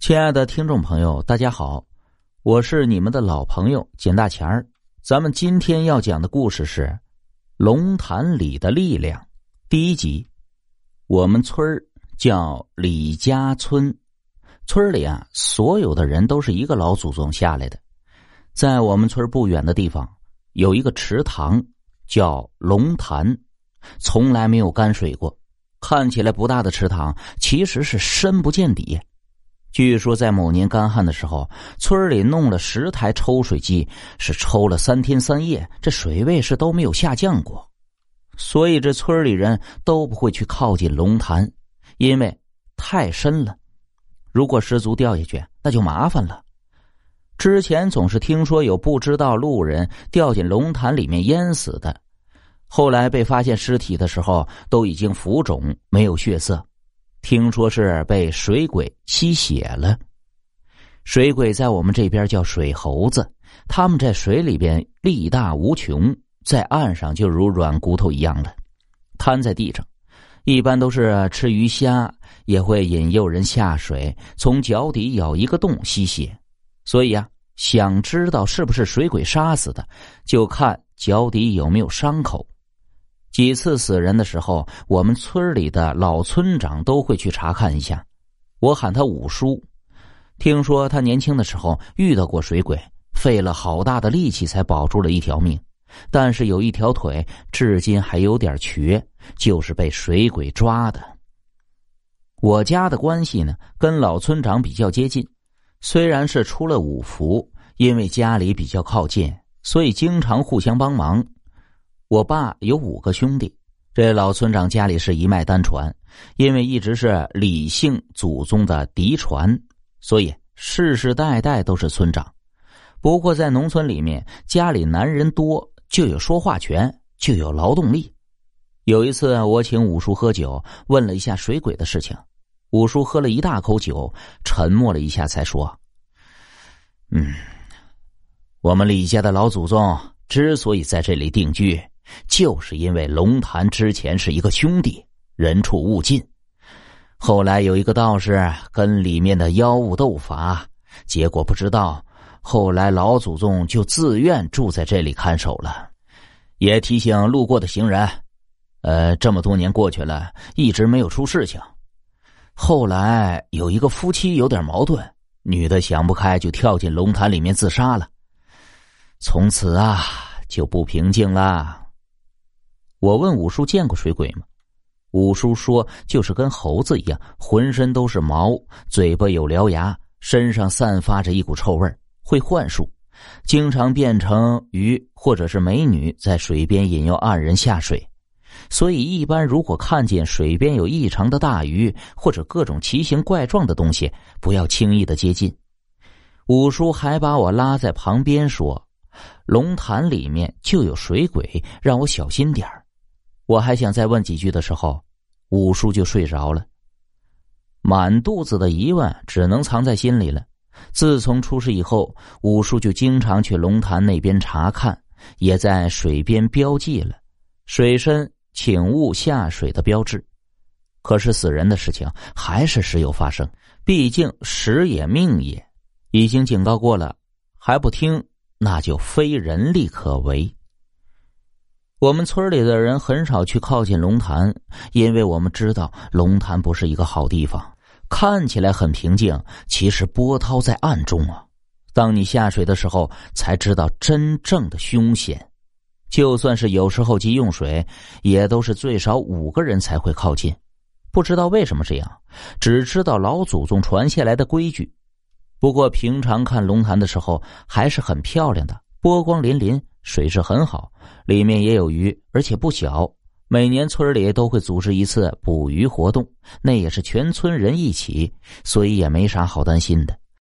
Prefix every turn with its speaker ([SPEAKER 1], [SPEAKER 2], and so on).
[SPEAKER 1] 亲爱的听众朋友，大家好，我是你们的老朋友简大钱儿。咱们今天要讲的故事是《龙潭里的力量》第一集。我们村儿叫李家村，村里啊，所有的人都是一个老祖宗下来的。在我们村不远的地方，有一个池塘，叫龙潭，从来没有干水过。看起来不大的池塘，其实是深不见底。据说在某年干旱的时候，村里弄了十台抽水机，是抽了三天三夜，这水位是都没有下降过。所以这村里人都不会去靠近龙潭，因为太深了。如果失足掉下去，那就麻烦了。之前总是听说有不知道路人掉进龙潭里面淹死的，后来被发现尸体的时候都已经浮肿，没有血色。听说是被水鬼吸血了。水鬼在我们这边叫水猴子，他们在水里边力大无穷，在岸上就如软骨头一样了，瘫在地上。一般都是吃鱼虾，也会引诱人下水，从脚底咬一个洞吸血。所以啊，想知道是不是水鬼杀死的，就看脚底有没有伤口。几次死人的时候，我们村里的老村长都会去查看一下。我喊他五叔，听说他年轻的时候遇到过水鬼，费了好大的力气才保住了一条命，但是有一条腿至今还有点瘸，就是被水鬼抓的。我家的关系呢，跟老村长比较接近，虽然是出了五福，因为家里比较靠近，所以经常互相帮忙。我爸有五个兄弟，这老村长家里是一脉单传，因为一直是李姓祖宗的嫡传，所以世世代代都是村长。不过在农村里面，家里男人多就有说话权，就有劳动力。有一次，我请五叔喝酒，问了一下水鬼的事情，五叔喝了一大口酒，沉默了一下，才说：“嗯，我们李家的老祖宗之所以在这里定居。”就是因为龙潭之前是一个兄弟，人畜勿近。后来有一个道士跟里面的妖物斗法，结果不知道。后来老祖宗就自愿住在这里看守了，也提醒路过的行人。呃，这么多年过去了，一直没有出事情。后来有一个夫妻有点矛盾，女的想不开就跳进龙潭里面自杀了。从此啊，就不平静了。我问五叔见过水鬼吗？五叔说，就是跟猴子一样，浑身都是毛，嘴巴有獠牙，身上散发着一股臭味会幻术，经常变成鱼或者是美女，在水边引诱二人下水。所以，一般如果看见水边有异常的大鱼或者各种奇形怪状的东西，不要轻易的接近。五叔还把我拉在旁边说：“龙潭里面就有水鬼，让我小心点儿。”我还想再问几句的时候，五叔就睡着了。满肚子的疑问只能藏在心里了。自从出事以后，五叔就经常去龙潭那边查看，也在水边标记了水深请勿下水的标志。可是死人的事情还是时有发生，毕竟时也命也，已经警告过了，还不听，那就非人力可为。我们村里的人很少去靠近龙潭，因为我们知道龙潭不是一个好地方。看起来很平静，其实波涛在暗中啊。当你下水的时候，才知道真正的凶险。就算是有时候急用水，也都是最少五个人才会靠近。不知道为什么这样，只知道老祖宗传下来的规矩。不过平常看龙潭的时候，还是很漂亮的，波光粼粼。水势很好，里面也有鱼，而且不小。每年村里都会组织一次捕鱼活动，那也是全村人一起，所以也没啥好担心的。